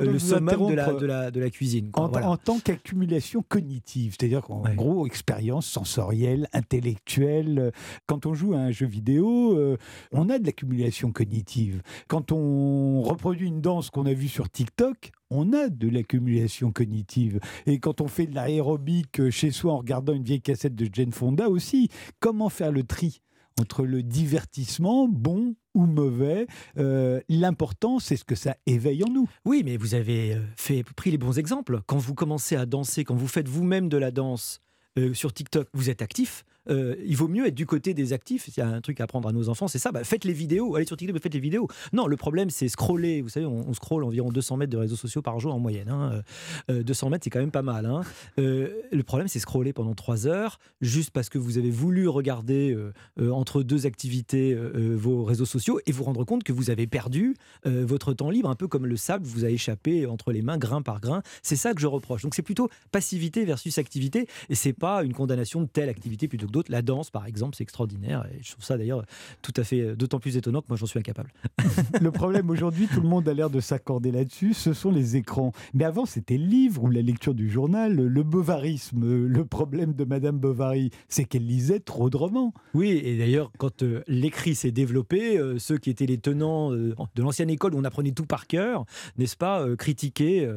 le summum de la, de, la, de la, cuisine. En, en, tant qu'accumulation cognitive, c'est-à-dire qu'en gros, expérience sensorielle, intellectuelle. Quand on joue à un jeu vidéo, on a de l'accumulation cognitive. Quand on reproduit une danse qu'on a vue sur TikTok, on a de l'accumulation cognitive. Et quand on fait de l'aérobic chez soi en regardant une vieille cassette de Jane Fonda aussi, comment faire le tri entre le divertissement, bon ou mauvais. Euh, l'important, c'est ce que ça éveille en nous. Oui, mais vous avez euh, fait, pris les bons exemples. Quand vous commencez à danser, quand vous faites vous-même de la danse euh, sur TikTok, vous êtes actif. Euh, il vaut mieux être du côté des actifs. S'il y a un truc à apprendre à nos enfants, c'est ça. Bah, faites les vidéos, allez sur TikTok, faites les vidéos. Non, le problème, c'est scroller. Vous savez, on, scrolle environ 200 mètres de réseaux sociaux par jour en moyenne. 200 hein. euh, mètres, c'est quand même pas mal. Hein. Euh, le problème, c'est scroller pendant 3 heures, juste parce que vous avez voulu regarder entre deux activités vos réseaux sociaux et vous rendre compte que vous avez perdu votre temps libre, un peu comme le sable vous a échappé entre les mains, grain par grain. C'est ça que je reproche. Donc c'est plutôt passivité versus activité, et c'est pas une condamnation de telle activité plutôt que la danse, par exemple, c'est extraordinaire. Et je trouve ça d'ailleurs tout à fait euh, d'autant plus étonnant que moi, j'en suis incapable. le problème aujourd'hui, tout le monde a l'air de s'accorder là-dessus, ce sont les écrans. Mais avant, c'était le livre ou la lecture du journal, le bovarisme. Le problème de Madame Bovary, c'est qu'elle lisait trop de romans. Oui, et d'ailleurs, quand euh, l'écrit s'est développé, euh, ceux qui étaient les tenants de l'ancienne école où on apprenait tout par cœur, n'est-ce pas, critiquaient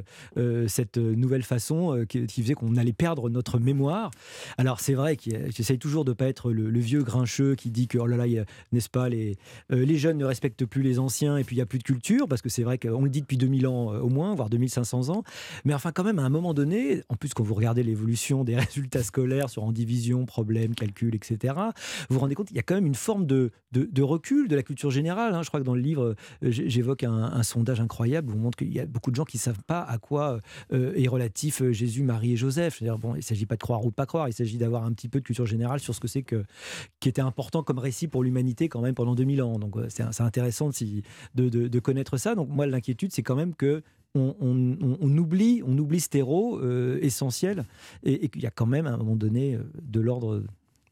cette nouvelle façon qui, qui faisait qu'on allait perdre notre mémoire. Alors, c'est vrai que j'essaye toujours de pas être le, vieux grincheux qui dit que, oh là là, n'est-ce pas, les, euh, les jeunes ne respectent plus les anciens et puis il n'y a plus de culture, parce que c'est vrai qu'on le dit depuis 2000 ans euh, au moins, voire 2500 ans. Mais enfin, quand même, à un moment donné, en plus, quand vous regardez l'évolution des résultats scolaires sur en division, problème, calcul, etc., vous vous rendez compte qu'il y a quand même une forme de, de, recul de la culture générale. Hein. Je crois que dans le livre, euh, j'évoque un, sondage incroyable où on montre qu'il y a beaucoup de gens qui ne savent pas à quoi est relatif Jésus, Marie et Joseph. bon, il ne s'agit pas de croire ou de pas croire, il s'agit d'avoir un petit peu de culture générale sur ce que c'est que qui était important comme récit pour l'humanité quand même pendant 2000 ans. Donc c'est intéressant de, de, connaître ça. Donc moi l'inquiétude c'est quand même que on, oublie, on oublie ce terreau euh, essentiel et, et qu'il y a quand même à un moment donné euh, de l'ordre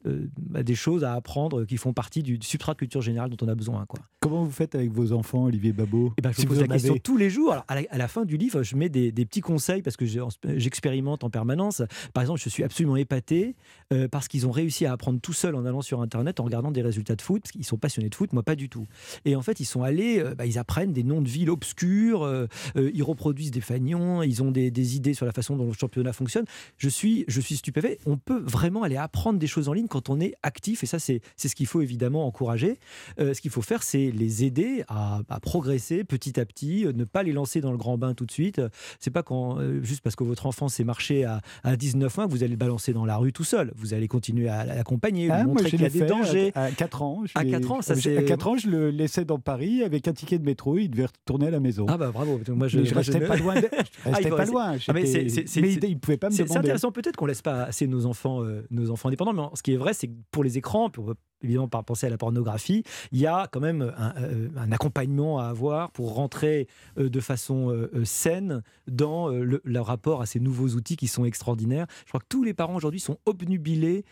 euh, bah, des choses à apprendre qui font partie du substrat de culture générale dont on a besoin. Quoi. Comment vous faites avec vos enfants, Olivier Babot eh ben, Je pose la question tous les jours. Alors, à, la, fin du livre, je mets des, petits conseils parce que j'expérimente en permanence. Par exemple, je suis absolument épaté euh, parce qu'ils ont réussi à apprendre tout seuls en allant sur Internet, en regardant des résultats de foot, parce qu'ils sont passionnés de foot, moi pas du tout. Et en fait, ils sont allés, euh, bah, ils apprennent des noms de villes obscures, ils reproduisent des fanions, ils ont des, des, idées sur la façon dont le championnat fonctionne. Je suis, je suis stupéfait. On peut vraiment aller apprendre des choses en ligne quand on est actif, et ça c'est ce qu'il faut évidemment encourager, euh, ce qu'il faut faire c'est les aider à, progresser petit à petit, euh, ne pas les lancer dans le grand bain tout de suite. C'est pas quand, euh, juste parce que votre enfant s'est marché à, à 19 mois que vous allez le balancer dans la rue tout seul. Vous allez continuer à l'accompagner, ah, montrer qu'il y a des dangers. À, 4 ans, à 4 ans, ça À 4 ans, je le laissais dans Paris avec un ticket de métro, il devait retourner à la maison. Ah bah bravo, moi je, je restais pas loin. Je restais ah, pas loin. Ah, mais, il, pouvait pas me demander. C'est intéressant peut-être qu'on laisse pas assez nos enfants, nos enfants indépendants, mais ce qui est vrai, c'est que pour les écrans, pour évidemment par penser à la pornographie, il y a quand même un, euh, accompagnement à avoir pour rentrer euh, de façon euh, saine dans le, rapport à ces nouveaux outils qui sont extraordinaires. Je crois que tous les parents aujourd'hui sont obnubilés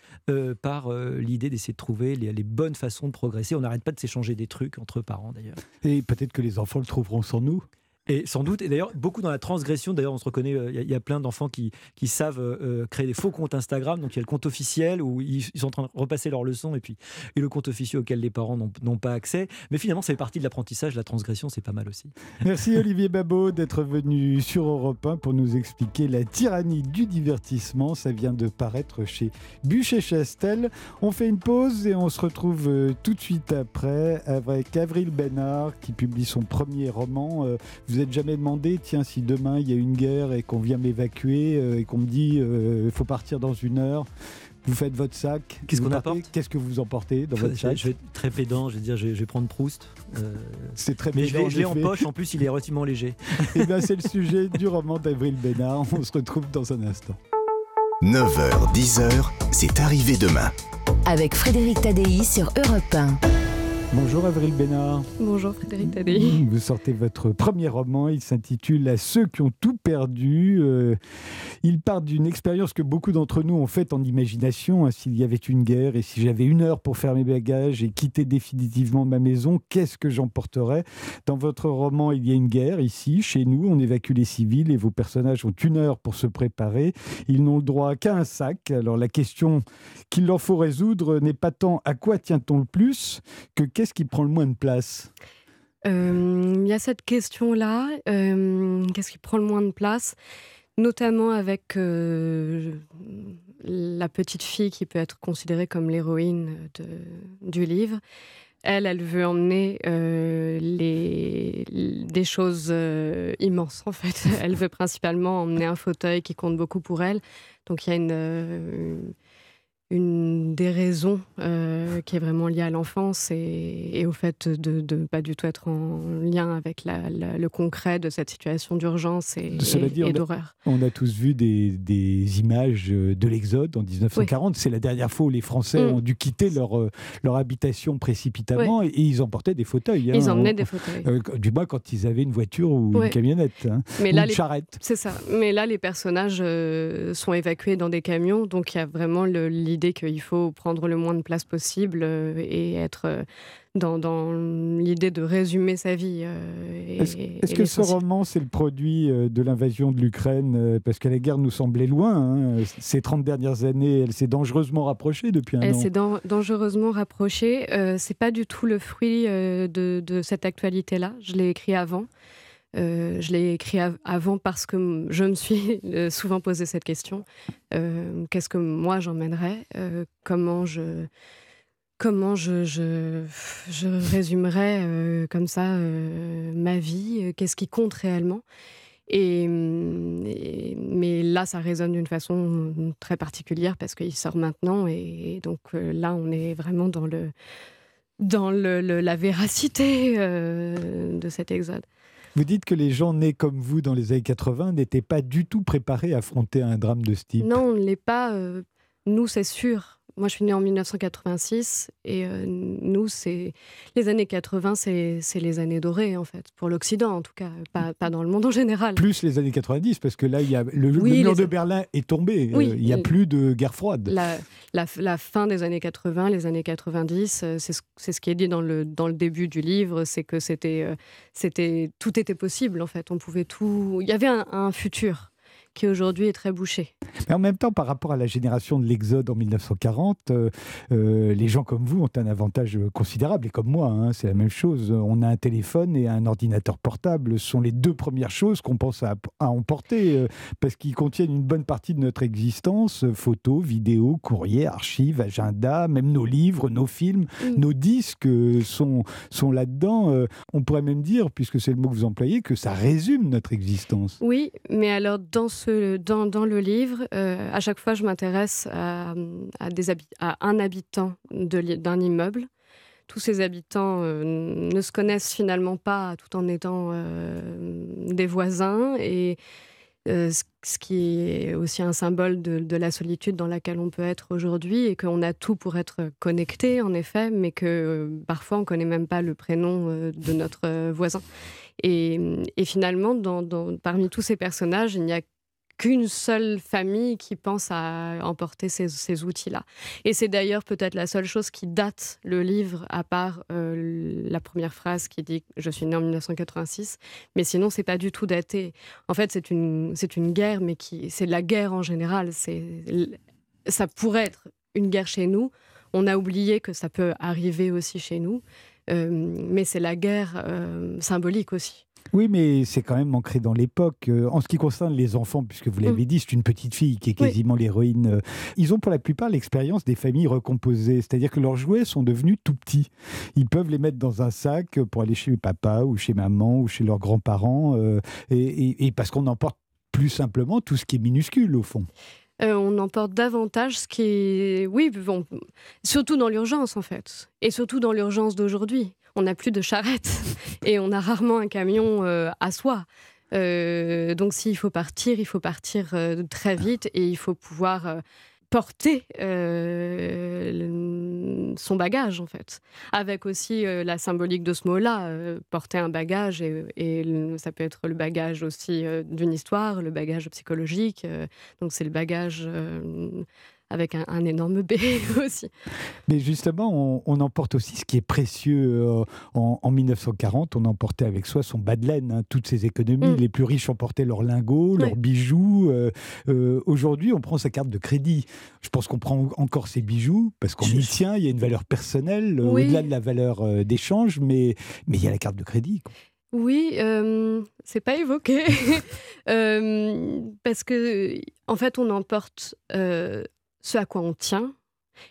par l'idée d'essayer de trouver les, les, bonnes façons de progresser. On n'arrête pas de s'échanger des trucs entre parents d'ailleurs. Et peut-être que les enfants le trouveront sans nous. Et sans doute, et d'ailleurs, beaucoup dans la transgression, d'ailleurs, on se reconnaît, euh, il y, a plein d'enfants qui, savent euh, euh, créer des faux comptes Instagram. Donc, il y a le compte officiel où ils, sont en train de repasser leurs leçons et puis le compte officiel auquel les parents n'ont pas accès. Mais finalement, ça fait partie de l'apprentissage. La transgression, c'est pas mal aussi. Merci Olivier Babot d'être venu sur Europe 1 pour nous expliquer la tyrannie du divertissement. Ça vient de paraître chez Bûcher-Chastel. On fait une pause et on se retrouve tout de suite après avec Avril Bénard qui publie son premier roman. Êtes jamais demandé, tiens, si demain il y a une guerre et qu'on vient m'évacuer euh, et qu'on me dit il euh, faut partir dans une heure, vous faites votre sac. Qu'est-ce qu'on apporte Qu'est-ce que vous emportez dans votre sac Je vais être très pédant, je vais dire, je vais, prendre Proust. Euh, c'est très Mais je l'ai en poche, en plus il est relativement léger. et eh bien c'est le sujet du roman d'Avril Bénard. On se retrouve dans un instant. 9h, 10h, c'est arrivé demain. avec Frédéric Tadei sur Europe 1. Bonjour Avril Bénard. Bonjour Frédéric Tadei. Vous sortez votre premier roman, il s'intitule À ceux qui ont tout perdu. Euh, il part d'une expérience que beaucoup d'entre nous ont faite en imagination. Hein, s'il y avait une guerre et si j'avais une heure pour faire mes bagages et quitter définitivement ma maison, qu'est-ce que j'emporterais Dans votre roman, il y a une guerre ici, chez nous, on évacue les civils et vos personnages ont une heure pour se préparer. Ils n'ont le droit qu'à un sac. Alors la question qu'il leur faut résoudre n'est pas tant à quoi tient-on le plus? que qu'est-ce qui prend le moins de place euh, Il y a cette question-là. Euh, qu'est-ce qui prend le moins de place Notamment avec euh, la petite fille qui peut être considérée comme l'héroïne du livre. Elle, elle veut emmener des choses immenses, en fait. Elle veut principalement emmener un fauteuil qui compte beaucoup pour elle. Donc il y a une des raisons euh, qui est vraiment liée à l'enfance et, au fait de ne pas du tout être en lien avec le concret de cette situation d'urgence et, d'horreur. On a tous vu des, images de l'Exode en 1940. C'est la dernière fois où les Français mm. ont dû quitter leur, euh, leur habitation précipitamment et, ils emportaient des fauteuils. Ils hein. emmenaient des fauteuils. Euh, du moins quand ils avaient une voiture ou une camionnette. Hein. Mais ou là, une charrette. C'est ça. Mais là, les personnages sont évacués dans des camions. Donc il y a vraiment l'idée l'idée qu'il faut prendre le moins de place possible euh, et être euh, dans, dans l'idée de résumer sa vie. Euh, est-ce que ce roman, c'est le produit de l'invasion de l'Ukraine Parce que la guerre nous semblait loin. Hein. Ces 30 dernières années, elle s'est dangereusement rapprochée depuis un elle an. Elle s'est dangereusement rapprochée. Euh, c'est pas du tout le fruit de, de, cette actualité-là. Je l'ai écrit avant. Euh, je l'ai écrit avant parce que je me suis euh, souvent posé cette question. Euh, qu'est-ce que moi j'emmènerais? Comment je comment je, je, je résumerais comme ça ma vie? Qu'est-ce qui compte réellement? Et, mais là, ça résonne d'une façon très particulière parce qu'il sort maintenant et, donc là, on est vraiment dans le dans le, la véracité de cet exode. Vous dites que les gens nés comme vous dans les années 80 n'étaient pas du tout préparés à affronter un drame de ce type. Non, on ne l'est pas. Euh, nous, c'est sûr. Moi, je suis née en 1986 et euh, nous, c'est les années 80, c'est les années dorées en fait, pour l'Occident en tout cas, pas, pas, dans le monde en général. Plus les années 90, parce que là, il y a le, mur de Berlin est tombé. Euh, il n'y a plus de guerre froide. La, la, fin des années 80, les années 90, euh, c'est ce, ce, qui est dit dans le, dans le début du livre, c'est que c'était, c'était tout était possible en fait. On pouvait tout. Il y avait un, un futur qui aujourd'hui est très bouché. Mais en même temps, par rapport à la génération de l'Exode en 1940, euh, euh, les gens comme vous ont un avantage considérable, et comme moi, hein, c'est la même chose. On a un téléphone et un ordinateur portable, ce sont les deux premières choses qu'on pense à, emporter, euh, parce qu'ils contiennent une bonne partie de notre existence, photos, vidéos, courriers, archives, agendas, même nos livres, nos films, mm. nos disques sont, sont là-dedans. on pourrait même dire, puisque c'est le mot que vous employez, que ça résume notre existence. Oui, mais alors dans ce dans, le livre, euh, à chaque fois, je m'intéresse à, un habitant d'un immeuble. Tous ces habitants euh, ne se connaissent finalement pas tout en étant euh, des voisins et ce qui est aussi un symbole de, la solitude dans laquelle on peut être aujourd'hui et qu'on a tout pour être connecté en effet, mais que parfois on connaît même pas le prénom de notre voisin. Et, finalement, parmi tous ces personnages, il n'y a qu'une seule famille qui pense à emporter ces, outils-là. Et c'est d'ailleurs peut-être la seule chose qui date le livre, à part euh, la première phrase qui dit « je suis né en 1986 », mais sinon c'est pas du tout daté. En fait, c'est une, guerre, mais c'est la guerre en général. Ça pourrait être une guerre chez nous. On a oublié que ça peut arriver aussi chez nous, euh, mais c'est la guerre euh, symbolique aussi. Oui, mais c'est quand même ancré dans l'époque. Euh, en ce qui concerne les enfants, puisque vous l'avez mm. dit, c'est une petite fille qui est quasiment l'héroïne. Euh, ils ont pour la plupart l'expérience des familles recomposées, c'est-à-dire que leurs jouets sont devenus tout petits. Ils peuvent les mettre dans un sac pour aller chez papa ou chez maman ou chez leurs grands-parents, euh, et, parce qu'on emporte plus simplement tout ce qui est minuscule au fond. On emporte davantage ce qui est. Oui, surtout dans l'urgence en fait. Et surtout dans l'urgence d'aujourd'hui on n'a plus de charrette et on a rarement un camion euh, à soi. Euh, donc s'il faut partir, il faut partir euh, très vite et il faut pouvoir porter son bagage en fait, avec aussi la symbolique de ce mot-là, porter un bagage et, ça peut être le bagage aussi d'une histoire, le bagage psychologique. donc c'est le bagage avec un, énorme B aussi. Mais justement, on, emporte aussi ce qui est précieux. Euh, en, 1940, on emportait avec soi son bas de laine, hein, toutes ses économies. Mm. Les plus riches emportaient leurs lingots, leurs bijoux. Euh, euh, aujourd'hui, on prend sa carte de crédit. Je pense qu'on prend encore ses bijoux parce qu'on y tient. Il y a une valeur personnelle au-delà de la valeur d'échange, mais mais il y a la carte de crédit. Oui, euh, c'est pas évoqué. parce que, en fait, on emporte ce à quoi on tient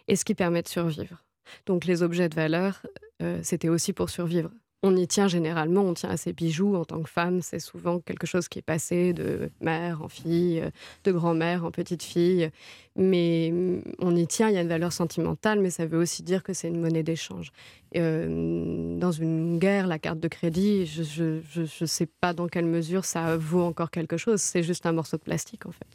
et ce qui permet de survivre. Donc les objets de valeur, euh, c'était aussi pour survivre. On y tient généralement, on tient à ses bijoux en tant que femme, c'est souvent quelque chose qui est passé de mère en fille, de grand-mère en petite fille, mais on y tient, il y a une valeur sentimentale, mais ça veut aussi dire que c'est une monnaie d'échange. Euh, dans une guerre, la carte de crédit, je ne sais pas dans quelle mesure ça vaut encore quelque chose. C'est juste un morceau de plastique, en fait.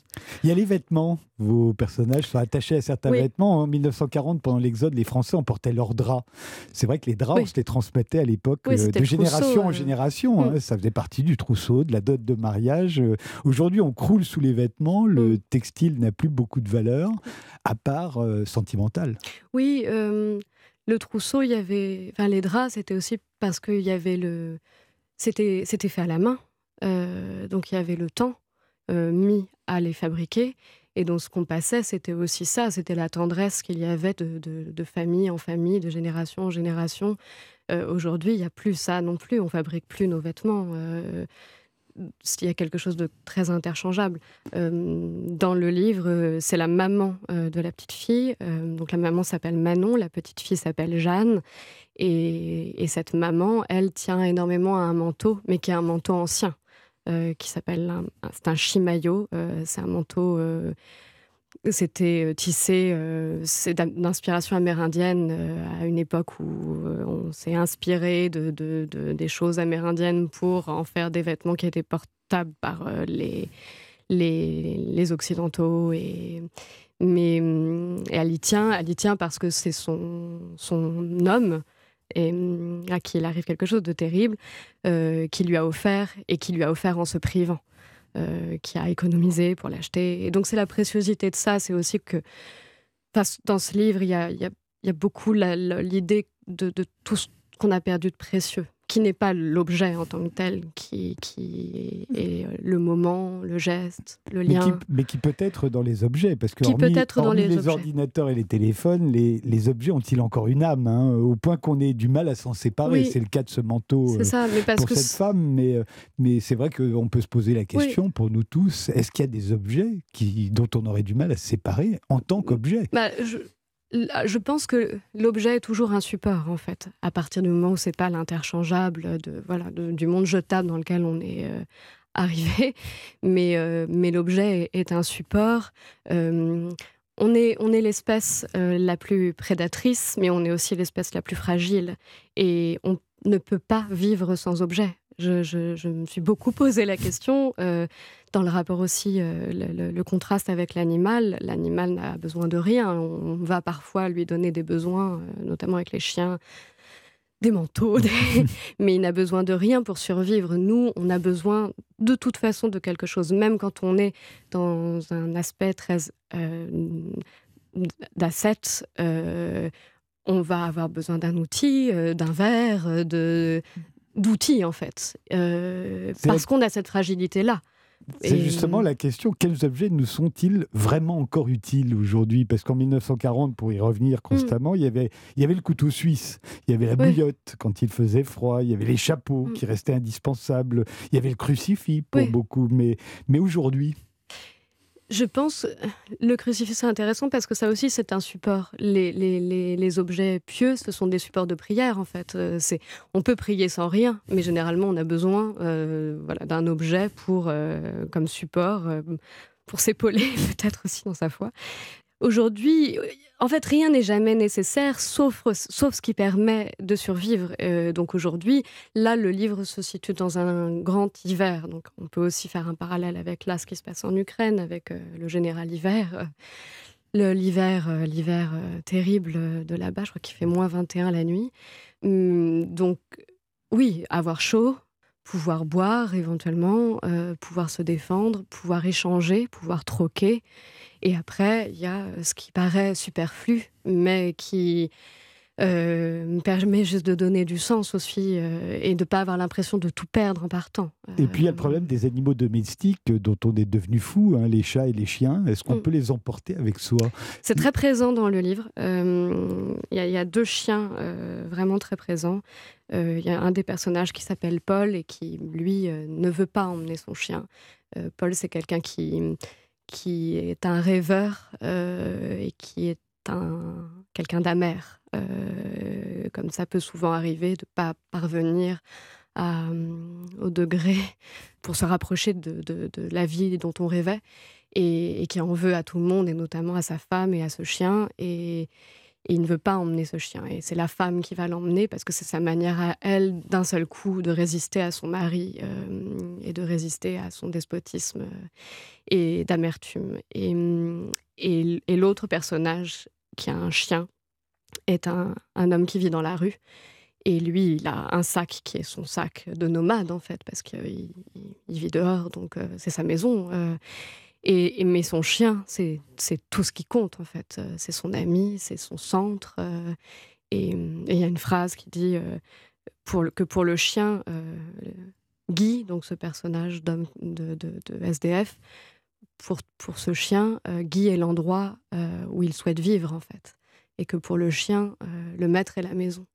Il y a les vêtements. Vos personnages sont attachés à certains vêtements. En 1940, pendant l'Exode, les Français emportaient leurs draps. C'est vrai que les draps, on se les transmettait à l'époque euh, de génération en euh. génération. Hein. Mm. Ça faisait partie du trousseau, de la dot de mariage. Aujourd'hui, on croule sous les vêtements. Le mm. textile n'a plus beaucoup de valeur, à part sentimentale. Oui le trousseau, il y avait, enfin les draps, c'était aussi parce qu'il y avait le, c'était fait à la main, euh, donc il y avait le temps euh, mis à les fabriquer. Et donc, ce qu'on passait, c'était aussi ça, c'était la tendresse qu'il y avait de, famille en famille, de génération en génération. Euh, aujourd'hui, il n'y a plus ça non plus, on fabrique plus nos vêtements il y a quelque chose de très interchangeable. Euh, dans le livre, euh, c'est la maman euh, de la petite fille. donc la maman s'appelle Manon, la petite fille s'appelle Jeanne. Et, cette maman, elle tient énormément à un manteau, mais qui est un manteau ancien, qui s'appelle, c'est un chimayo. c'est un manteau c'était euh, tissé, euh, d'inspiration amérindienne euh, à une époque où on s'est inspiré de, des choses amérindiennes pour en faire des vêtements qui étaient portables par les, les, Occidentaux. Et, mais elle y tient, elle y tient parce que c'est son, son homme et à qui il arrive quelque chose de terrible, qui lui a offert et qui lui a offert en se privant. Euh, qui a économisé pour l'acheter. Et donc c'est la préciosité de ça, c'est aussi que dans ce livre, il y a, beaucoup l'idée de, tout ce qu'on a perdu de précieux qui n'est pas l'objet en tant que tel, qui, qui est le moment, le geste, le lien. Mais qui, peut être dans les objets, parce que qui peut être dans les, ordinateurs et les téléphones, les, les objets ont-ils encore une âme, hein, au point qu'on ait du mal à s'en séparer. C'est le cas de ce manteau euh, ça, mais parce pour cette femme, mais, euh, mais c'est vrai qu'on peut se poser la question pour nous tous, est-ce qu'il y a des objets qui, dont on aurait du mal à se séparer en tant qu'objet? bah, je pense que l'objet est toujours un support, en fait, à partir du moment où c'est pas l'interchangeable de, voilà, du monde jetable dans lequel on est euh, arrivé, mais, euh, mais l'objet est, un support. Euh, on est, on est l'espèce la plus prédatrice, mais on est aussi l'espèce la plus fragile. Et on ne peut pas vivre sans objet. Je, me suis beaucoup posé la question euh, dans le rapport aussi, euh, le, contraste avec l'animal. L'animal n'a besoin de rien. On, va parfois lui donner des besoins, euh, notamment avec les chiens, des manteaux, mais il n'a besoin de rien pour survivre. Nous, on a besoin de toute façon de quelque chose, même quand on est dans un aspect très d'asset on va avoir besoin d'un outil, d'un verre, de, d'outils, en fait. Euh, parce qu'on a cette fragilité-là. C'est justement la question, quels objets nous sont-ils vraiment encore utiles aujourd'hui? Parce qu'en 1940, pour y revenir mm. constamment, il, y avait, il y avait le couteau suisse, il y avait la bouillotte quand il faisait froid, il y avait les chapeaux mm. qui restaient indispensables, il y avait le crucifix pour beaucoup. Mais, mais aujourd'hui je pense le crucifix c'est intéressant parce que ça aussi c'est un support. Les, objets pieux, ce sont des supports de prière en fait. Euh, on peut prier sans rien, mais généralement on a besoin euh, voilà, d'un objet pour euh, comme support pour s'épauler peut-être aussi dans sa foi. Aujourd'hui, en fait, rien n'est jamais nécessaire, sauf, ce qui permet de survivre. Euh, donc aujourd'hui, là, le livre se situe dans un grand hiver. Donc on peut aussi faire un parallèle avec là, ce qui se passe en Ukraine, avec euh, le général hiver. l'hiver, l'hiver terrible de là-bas. Je crois qu'il fait moins 21 la nuit. Hum, donc, oui, avoir chaud, pouvoir boire éventuellement, pouvoir se défendre, pouvoir échanger, pouvoir troquer. Et après, il y a ce qui paraît superflu, mais qui euh, me permet juste de donner du sens aussi euh, et de ne pas avoir l'impression de tout perdre en partant. Et puis il y a le problème des animaux domestiques dont on est devenu fou, hein, les chats et les chiens. Est-ce qu'on mm. peut les emporter avec soi? C'est très présent dans le livre. Euh, il y, a deux chiens vraiment très présents. Il y a un des personnages qui s'appelle Paul et qui, lui, ne veut pas emmener son chien. Paul, c'est quelqu'un qui, qui est un rêveur et qui est un, quelqu'un d'amer, euh, comme ça peut souvent arriver, de ne pas parvenir euh, au degré pour se rapprocher de, la vie dont on rêvait, et, qui en veut à tout le monde, et notamment à sa femme et à ce chien. Et, il ne veut pas emmener ce chien. Et c'est la femme qui va l'emmener parce que c'est sa manière à elle, d'un seul coup, de résister à son mari euh, et de résister à son despotisme et d'amertume. Et, et l'autre personnage qui a un chien, est un, homme qui vit dans la rue. Et lui, il a un sac qui est son sac de nomade, en fait, parce qu'il vit dehors, donc euh, c'est sa maison. Euh. Et, mais son chien, c'est tout ce qui compte, en fait. Euh, c'est son ami, c'est son centre. et il y a une phrase qui dit pour que pour le chien, Guy, donc ce personnage d'homme de, de, SDF, pour, pour ce chien, Guy est l'endroit où il souhaite vivre, en fait et que pour le chien, euh, le maître est la maison.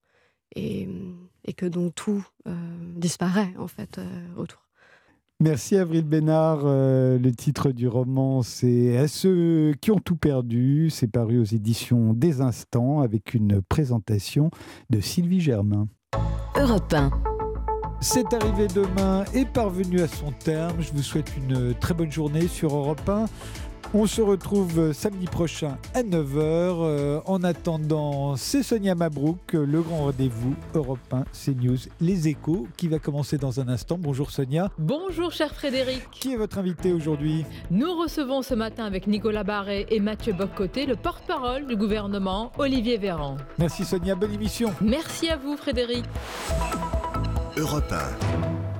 Et, que donc tout euh, disparaît en fait euh, autour. Merci Avril Bénard. le titre du roman, c'est À ceux qui ont tout perdu. C'est paru aux éditions Des Instants avec une présentation de Sylvie Germain. Europe 1. C'est arrivé demain et parvenu à son terme. Je vous souhaite une très bonne journée sur Europe 1. On se retrouve samedi prochain à 9h. Euh, en attendant, c'est Sonia Mabrouk, le grand rendez-vous Europe 1 CNews Les Échos, qui va commencer dans un instant. Bonjour Sonia. Bonjour cher Frédéric. Qui est votre invité aujourd'hui? Nous recevons ce matin avec Nicolas Barré et Mathieu Boccoté le porte-parole du gouvernement, Olivier Véran. Merci Sonia, bonne émission. Merci à vous Frédéric. Europe 1.